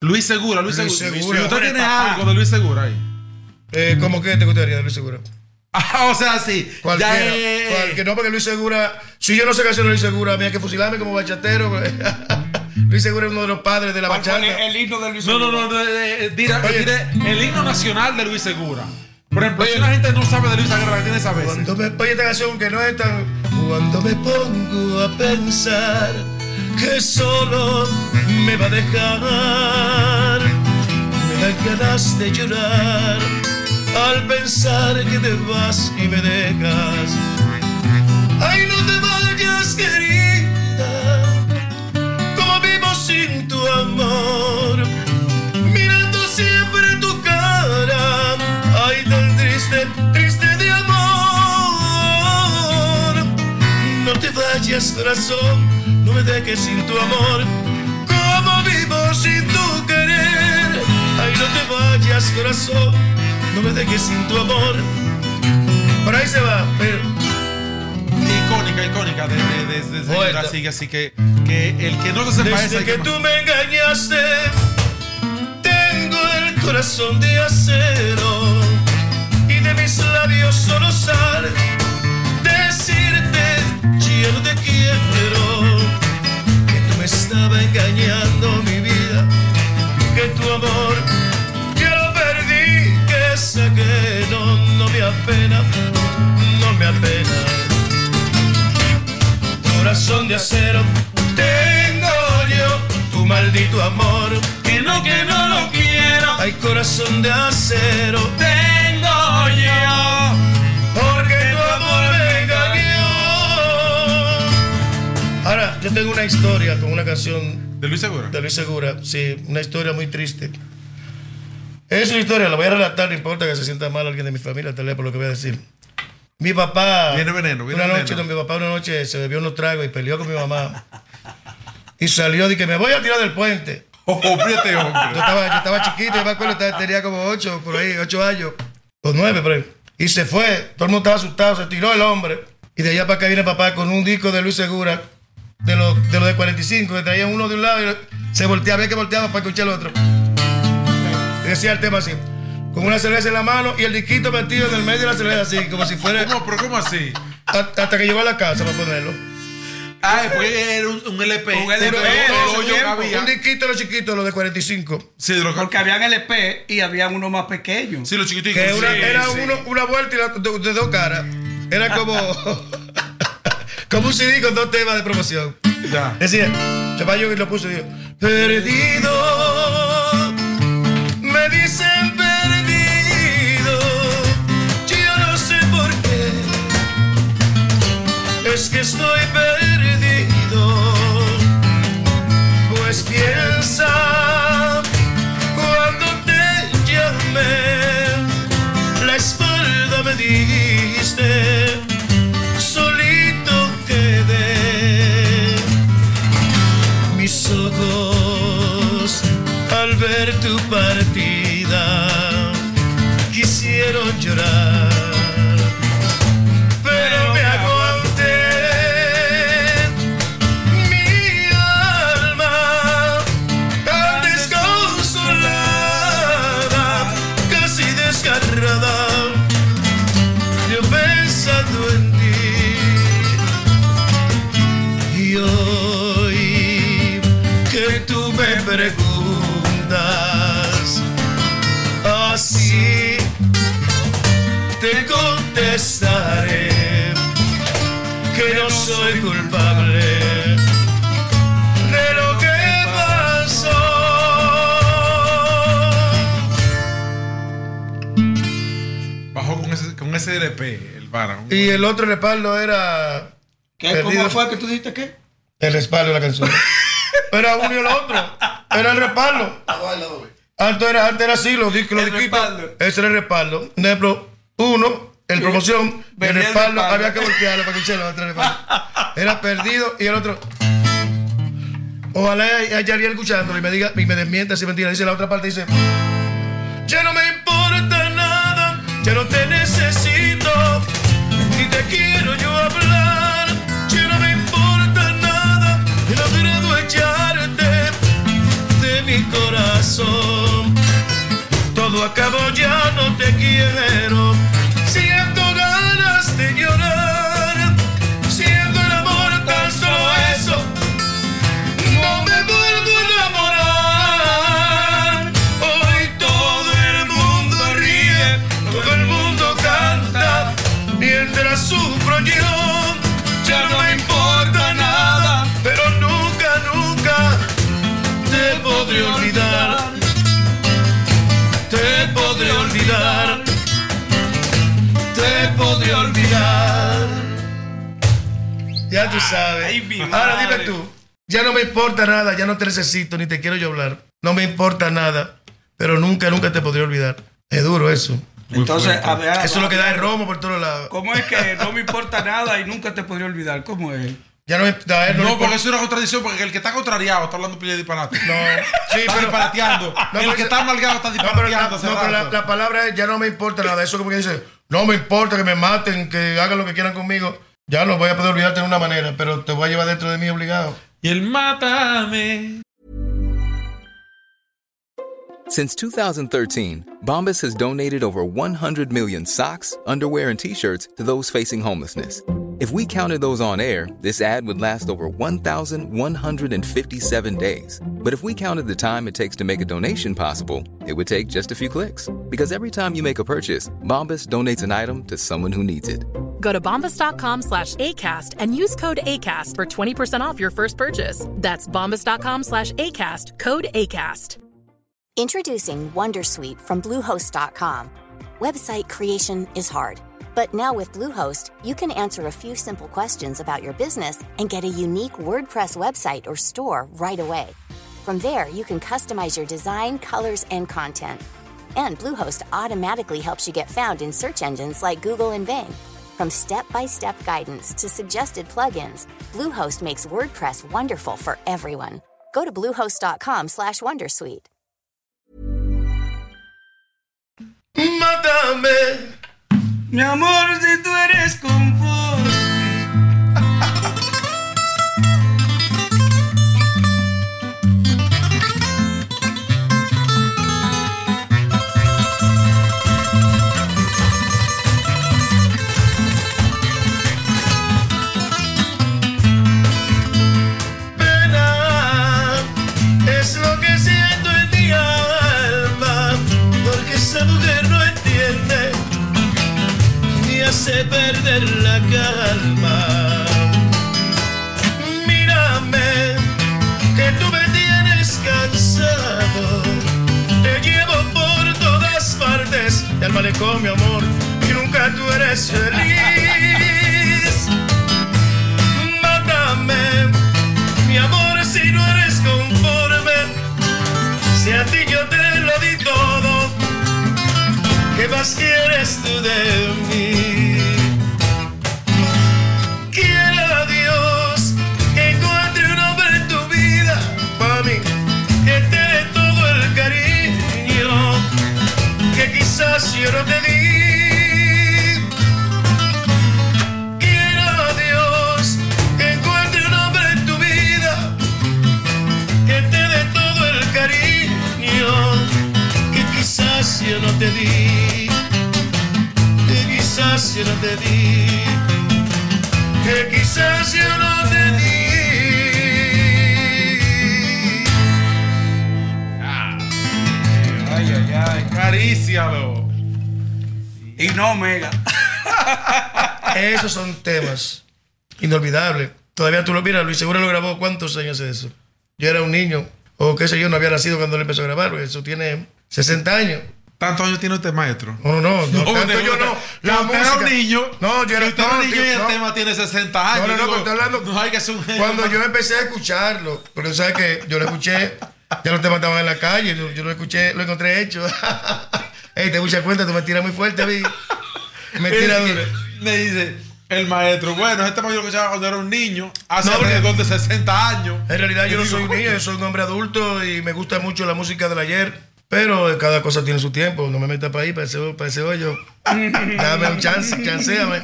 Luis Segura, Luis, Luis Segura. Segura. ¿Usted tiene Papá. algo de Luis Segura ahí? Eh, ¿Cómo que te gustaría de Luis Segura? Ah, o sea, sí. Cualquiera. Ya, eh, eh, no, porque Luis Segura. Si yo no sé canciones de Luis Segura, mira que fusilarme como bachatero. Luis Segura es uno de los padres de la ¿Cuál fue bachata. el, el himno de Luis No, no, Segura? no, no, eh, eh, dirá- el himno nacional de Luis Segura. Por ejemplo, Oye. si una gente no sabe de Luis Segura, la tiene que saber. Cuando me oye esta canción que no es tan. Cuando me pongo a pensar que solo me va a dejar, me dan ganas de llorar al pensar que te vas y me dejas. Ay, no te vayas, querida, como vivo sin tu amor, mirando siempre tu cara. Ay, tan triste, triste de amor. No te vayas, corazón, no me dejes sin tu amor. Como vivo sin tu querer. Ay, no te vayas, corazón, no me dejes sin tu amor. Por ahí se va, pero. Icónica, icónica de, de, de, de así, que- así que, que el que no se sepa Desde que que- tú me engañaste, tengo el corazón de acero y de mis labios solo sale decirte, yo no te quiero, que estabas engañando mi vida, que tu amor ya lo perdí, que saqué, no, no me apena, no me apena. Corazón de acero tengo yo tu maldito amor que no que no lo quiero hay corazón de acero tengo yo tengo una historia con una canción ¿De Luis Segura? de Luis Segura sí una historia muy triste es una historia la voy a relatar no importa que se sienta mal alguien de mi familia tal vez por lo que voy a decir mi papá Viene veneno, viene una veneno. noche, mi papá una noche se bebió unos tragos y peleó con mi mamá. Y salió y que me voy a tirar del puente. Oh, Yo hombre. estaba, yo estaba chiquito, yo me acuerdo, tenía como ocho, por ahí, ocho años, o nueve, por ahí. Y se fue, todo el mundo estaba asustado, se tiró el hombre. Y de allá para acá viene papá con un disco de Luis Segura, de los de, los de 45, que traía uno de un lado y se volteaba, había que volteaba para escuchar el otro. Y decía el tema así, con una cerveza en la mano y el disquito metido en el medio de la cerveza así, como si fuera... ¿Cómo? ¿Pero cómo así? Hasta hasta que llegó a la casa para ponerlo. Ah, porque era un, un LP. Un LP, cabía. Un disquito de los chiquitos, los de 45. Sí, de los Porque habían LP y había uno más pequeño. Sí, los chiquiticos. Que sí, una- era sí. uno- una vuelta y la, de, de dos caras. Era como. como un CD con dos temas de promoción. Ya. Decía, Chapayo lo puso y dijo: Perdido. Me dicen perdido. Yo no sé por qué. Es que estoy perdido. Pues piensa cuando te llamé, la espalda me diste, ver tu partida quisieron llorar, pero me aguanté. Mi alma tan desconsolada, casi desgarrada, yo pensando en ti. Y hoy que tú me preguntas, que no soy culpable de lo que pasó. Bajó con ese, con ese LP, el Vara. Y el otro respaldo era. ¿Qué? Perdido. ¿Cómo fue que tú dijiste qué? El respaldo de la canción. Era uno y el otro. Era el respaldo. Antes era, antes era así, los discos, los disquitos. Ese era el respaldo. Por ejemplo, uno, el promoción, y el el respaldo. había que voltearlo para que hiciera el otro respaldo. Era perdido y el otro. Ojalá haya alguien escuchándolo y me diga y me desmienta si mentira. Dice la otra parte, dice. Ya no me importa nada, ya no te necesito, ni te quiero yo hablar. Ya no me importa nada, he logrado echarte de mi corazón. Todo acabó, ya no te quiero. Siento ganas sabes. Ay, mi Ahora dime tú. Ya no me importa nada, ya no te necesito, ni te quiero yo hablar. No me importa nada, pero nunca, nunca te podré olvidar. Es duro eso. Entonces, a ver, Eso es lo que da el romo por todos lados. ¿Cómo es que no me importa nada y nunca te podría olvidar? ¿Cómo es? Ya no me, a él no, porque importa. eso es una contradicción, porque el que está contrariado está hablando pile de disparate. No, sí, está pero. disparateando. No, el pero que está amargado está No, pero, la, disparateando. no, pero la- palabra es ya no me importa nada. Eso como que dice, no me importa que me maten, que hagan lo que quieran conmigo. Ya no voy a poder olvidarte de una manera, pero te voy a llevar dentro de mí obligado. Y el mátame. Since 2013, Bombas has donated over 100 million socks, underwear, and t shirts to those facing homelessness. If we counted those on air, this ad would last over 1,157 days. But if we counted the time it takes to make a donation possible, it would take just a few clicks. Because every time you make a purchase, Bombas donates an item to someone who needs it. Go to bombas.com slash ACAST and use code ACAST for 20% off your first purchase. That's bombas.com slash ACAST, code ACAST. Introducing Wondersuite from Bluehost.com. Website creation is hard, but now with Bluehost, you can answer a few simple questions about your business and get a unique WordPress website or store right away. From there, you can customize your design, colors, and content. And Bluehost automatically helps you get found in search engines like Google and Bing. From step-by-step guidance to suggested plugins, Bluehost makes WordPress wonderful for everyone. Go to bluehost.com/wondersuite. Mátame. Mi amor, si tú eres conforme. Malecón, mi amor, y nunca tú eres feliz. Mátame, mi amor, si no eres conforme, si a ti yo te lo di todo, ¿qué más quieres tú de mí? Yo no te di, que quizás yo no te di. Ay, ay, ay, carícialo. Y no, Mega. Esos son temas inolvidables. Todavía tú lo miras, Luis Seguro lo grabó cuántos años hace eso. Yo era un niño, o qué sé yo, no había nacido cuando él empezó a grabar, eso tiene 60 años. ¿Tantos años tiene usted, maestro? No, no, no, no, tanto yo no. La usted era un niño. No, yo era usted no, un niño y el tema tiene 60 años. No, no, no, pero estoy hablando. No hay que ser un genio. Cuando yo empecé a escucharlo, porque tú sabes que yo lo escuché, ya los temas estaban en la calle, yo, yo lo escuché, lo encontré hecho. Ey, te mucha cuenta, tú me tiras muy fuerte a mí. Me tiras duro. me dice el maestro, bueno, este yo lo escuchaba cuando era un niño, hace No, alrededor de 60 años. En realidad yo no soy un niño, yo soy un hombre adulto y me gusta mucho la música del ayer. Pero cada cosa tiene su tiempo, no me metas para ahí, para ese, para ese hoyo. Dame un chance, chanceame.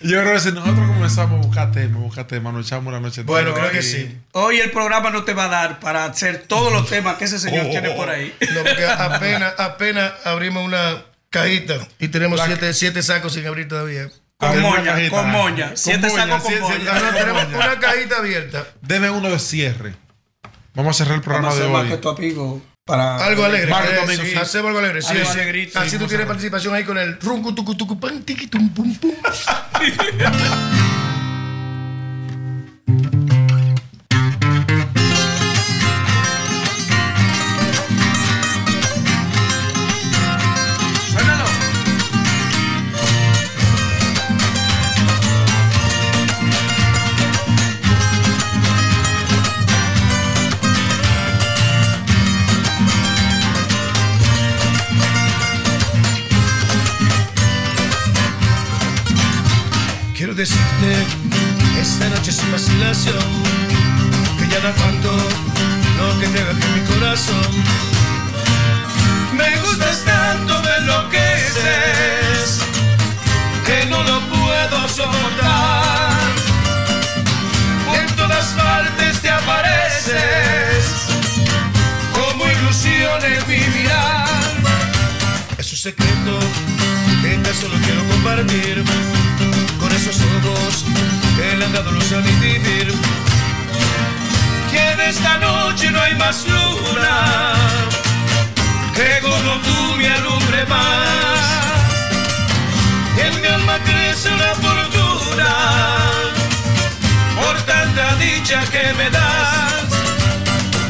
Yo creo que si nosotros comenzamos a buscar temas, buscar temas, nos echamos la noche Bueno, creo que sí. Hoy el programa no te va a dar para hacer todos los temas que ese señor Oh, tiene oh, por oh. ahí. No, porque apenas, apenas abrimos una cajita y tenemos La- siete, siete sacos sin abrir todavía. Con moña, con moña. Siete sacos con moña. Ah, no, tenemos una cajita abierta. Deme uno de cierre. Vamos a cerrar el programa Vamos a de hacer más hoy. que tu amigo para... Algo alegre. Sí. Hacemos algo alegre. Sí, Algo sí. alegrito. Así Sí, tú tienes participación ahí con el runcu tucu tucu pan tiqui tum pum pum. Esta noche sin vacilación, que ya no aguanto lo que te en mi corazón. Me gustas tanto, me enloqueces, que no lo puedo soportar. En todas partes te apareces, como ilusión en mi mirar. Es un secreto que solo quiero compartir esos ojos que le han dado luz a mi vivir. Que en esta noche no hay más luna que como tú me alumbre más. En mi alma crece una fortuna por tanta dicha que me das.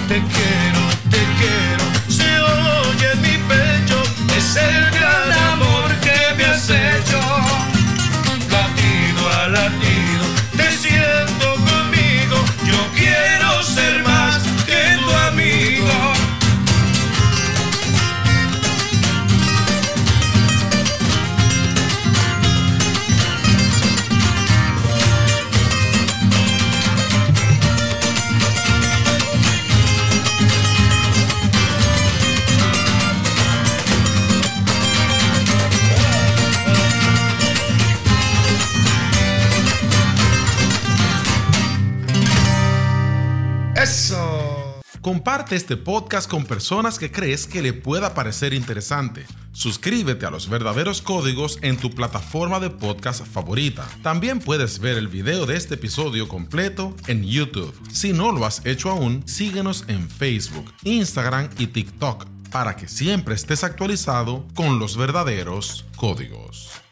Te quiero, te quiero, se oye mi pecho, es el gran Comparte este podcast con personas que crees que le pueda parecer interesante. Suscríbete a los verdaderos códigos en tu plataforma de podcast favorita. También puedes ver el video de este episodio completo en YouTube. Si no lo has hecho aún, síguenos en Facebook, Instagram y TikTok para que siempre estés actualizado con los verdaderos códigos.